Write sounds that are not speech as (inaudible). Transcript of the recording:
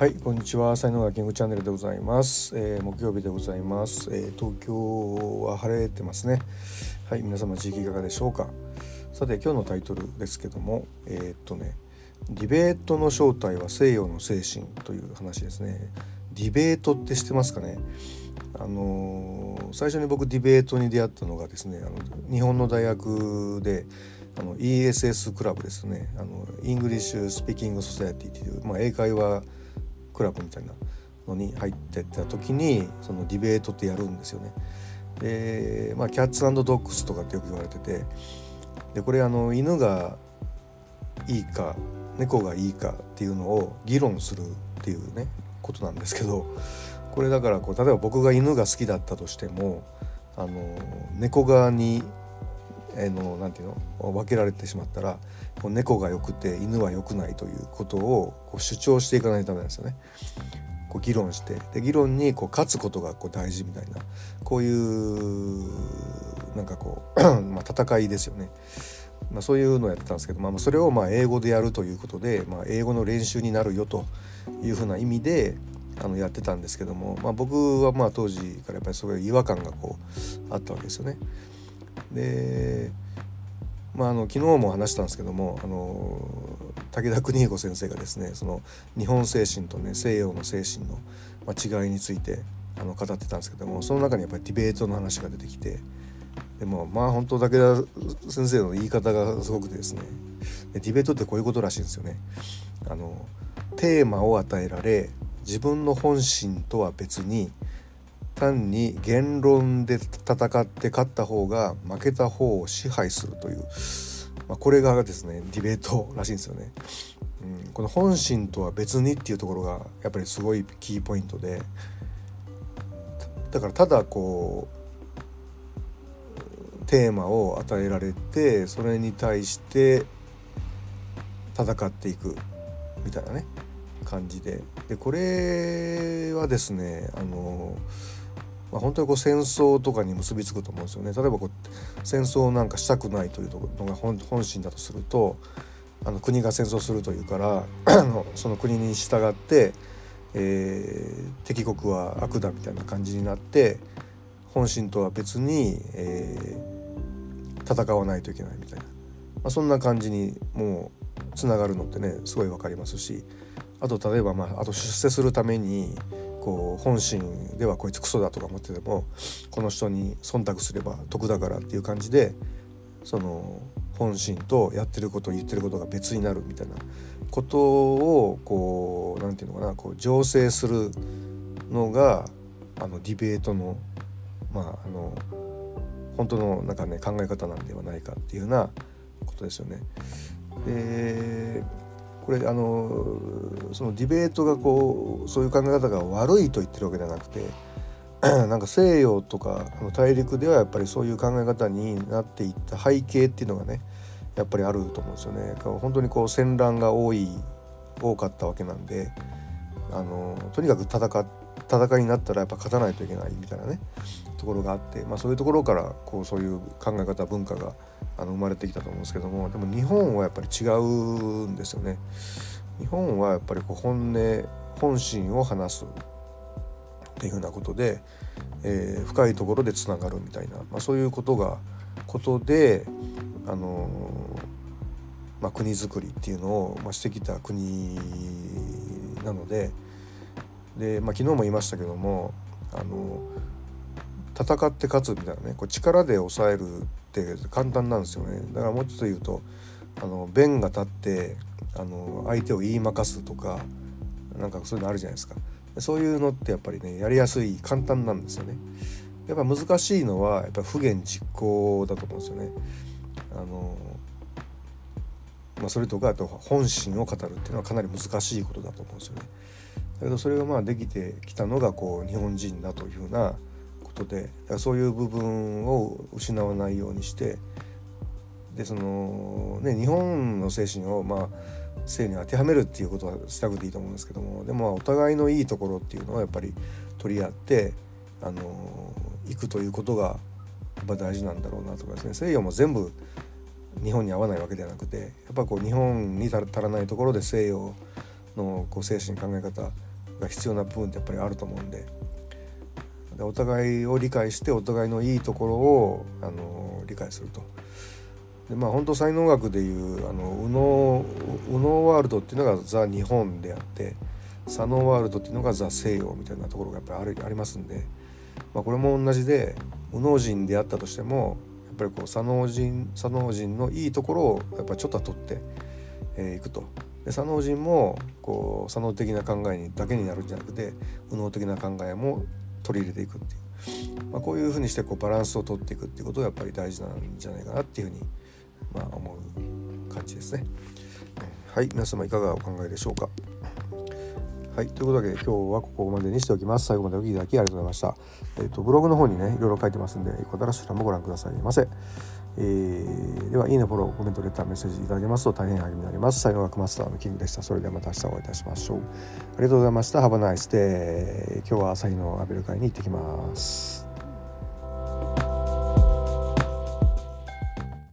はいこんにちは。才能がキングチャンネルでございます、えー、木曜日でございます、えー、東京は晴れてますね。はい皆様地域いかがでしょうか。さて今日のタイトルですけどもえー、っとねディベートの正体は西洋の精神という話ですね。ディベートって知ってますかね？あのー、最初に僕ディベートに出会ったのがですねあの日本の大学であの ESS クラブですね。あの English Speaking Society っていう、まあ、英会話クラブみたいなのに入ってった時にそのディベートってやるんですよね。でまあキャッツドッグスとかってよく言われててでこれあの犬がいいか猫がいいかっていうのを議論するっていうねことなんですけどこれだからこう例えば僕が犬が好きだったとしてもあの猫側にえのなんていうの？分けられてしまったら猫が良くて犬は良くないということをこう主張していかないとダメなんですよね。こう議論してで議論にこう勝つことがこう大事みたいなこういうなんかこう (clears throat) まあ戦いですよね。まあ、そういうのをやってたんですけど、まあ、それをまあ英語でやるということで、まあ、英語の練習になるよというふうな意味であのやってたんですけども、まあ、僕はまあ当時からやっぱりそういう違和感がこうあったわけですよね。でまあ、あの昨日も話したんですけどもあの武田邦彦先生がですねその日本精神とね西洋の精神の、まあ、違いについてあの語ってたんですけどもその中にやっぱりディベートの話が出てきてでもまあ本当武田先生の言い方がすごくてですねでディベートってこういうことらしいんですよね。あのテーマを与えられ自分の本心とは別に単に言論で戦って勝った方が負けた方を支配するという、まあ、これがですねディベートらしいんですよね。うん、この本心とは別にっていうところがやっぱりすごいキーポイントで。だからただこうテーマを与えられてそれに対して戦っていくみたいなね感じで。でこれはですねあのまあ、本当にこう戦争とかに結びつくと思うんですよね。例えばこう戦争なんかしたくないというのが本心だとするとあの国が戦争するというから (clears throat) その国に従って、えー、敵国は悪だみたいな感じになって本心とは別に、えー、戦わないといけないみたいな、まあ、そんな感じにもうつながるのってねすごい分かりますしあと例えばまああと出世するためにこう本心ではこいつクソだとか思っててもこの人に忖度すれば得だからっていう感じでその本心とやってること言ってることが別になるみたいなことをこう何て言うのかなこう醸成するのがあのディベートのまああの本当のなんかね考え方なんではないかっていうようなことですよね。でこれあのそのディベートがこうそういう考え方が悪いと言ってるわけではなくて (clears throat) なんか西洋とかあの大陸ではやっぱりそういう考え方になっていった背景っていうのがねやっぱりあると思うんですよね。本当にこう戦乱が多い多かったわけなんであのとにかく戦戦いになったらやっぱ勝たないといけないみたいなねところがあって、まあ、そういうところからこうそういう考え方文化があの生まれてきたと思うんですけどもでも日本はやっぱり違うんですよね。日本はやっぱりこう本音本心を話すっていうふうなことで、えー、深いところでつながるみたいな、まあ、そういうことがことで、あのー、まあ、国づくりっていうのを、ま、してきた国なのでで、まあ、昨日も言いましたけども、あのー、戦って勝つみたいなねこう力で抑えるって簡単なんですよね。だからもうちょっと言うとあの弁が立ってあの相手を言いまかすとかなんかそういうのあるじゃないですか。そういうのってやっぱりねやりやすい簡単なんですよね。やっぱ難しいのはやっぱ不言実行だと思うんですよね。あのまあ、それとかあと本心を語るっていうのはかなり難しいことだと思うんですよね。だけどそれがまあできてきたのがこう日本人だというふうなことでだからそういう部分を失わないようにしてでそのね日本の精神をまあ性に当てはめるっていうことはしたくていいと思うんですけどもでもお互いのいいところっていうのはやっぱり取り合ってあの行くということがやっぱ大事なんだろうなとかですね。西洋も全部日本に合わないわけではなくてやっぱこう日本に足らないところで西洋のこう精神考え方が必要な部分ってやっぱりあると思うんででお互いを理解してお互いのいいところをあの理解すると。でまあ本当才能学でいうあの右脳右脳ワールドっていうのがザ・日本であって左脳ワールドっていうのがザ・西洋みたいなところがやっぱりあるありますんで、まあ、これも同じで右脳人であったとしてもやっぱりこう左脳人左脳人のいいところをやっぱりちょっと取ってい、えー、くと。で左脳人もこう左脳的な考えにだけになるんじゃなくて右脳的な考えも取り入れていくっていう、まあ、こういうふうにしてこうバランスを取っていくっていうことがやっぱり大事なんじゃないかなっていうふうにまあ、思う感じですね。はい皆様いかがお考えでしょうか。はい、ということで今日はここまでにしておきます。最後までお聴きいただきありがとうございました。えっ、ー、とブログの方にねいろいろ書いてますんでよかったらそちらもご覧くださいませ。えー、ではいいねフォローコメントレターメッセージいただけますと大変励みになります。才能学マスターのキングでした。それではまた明日お会いいたしましょう。ありがとうございました。ハバナイスで。今日は朝日のアベル会に行ってきます。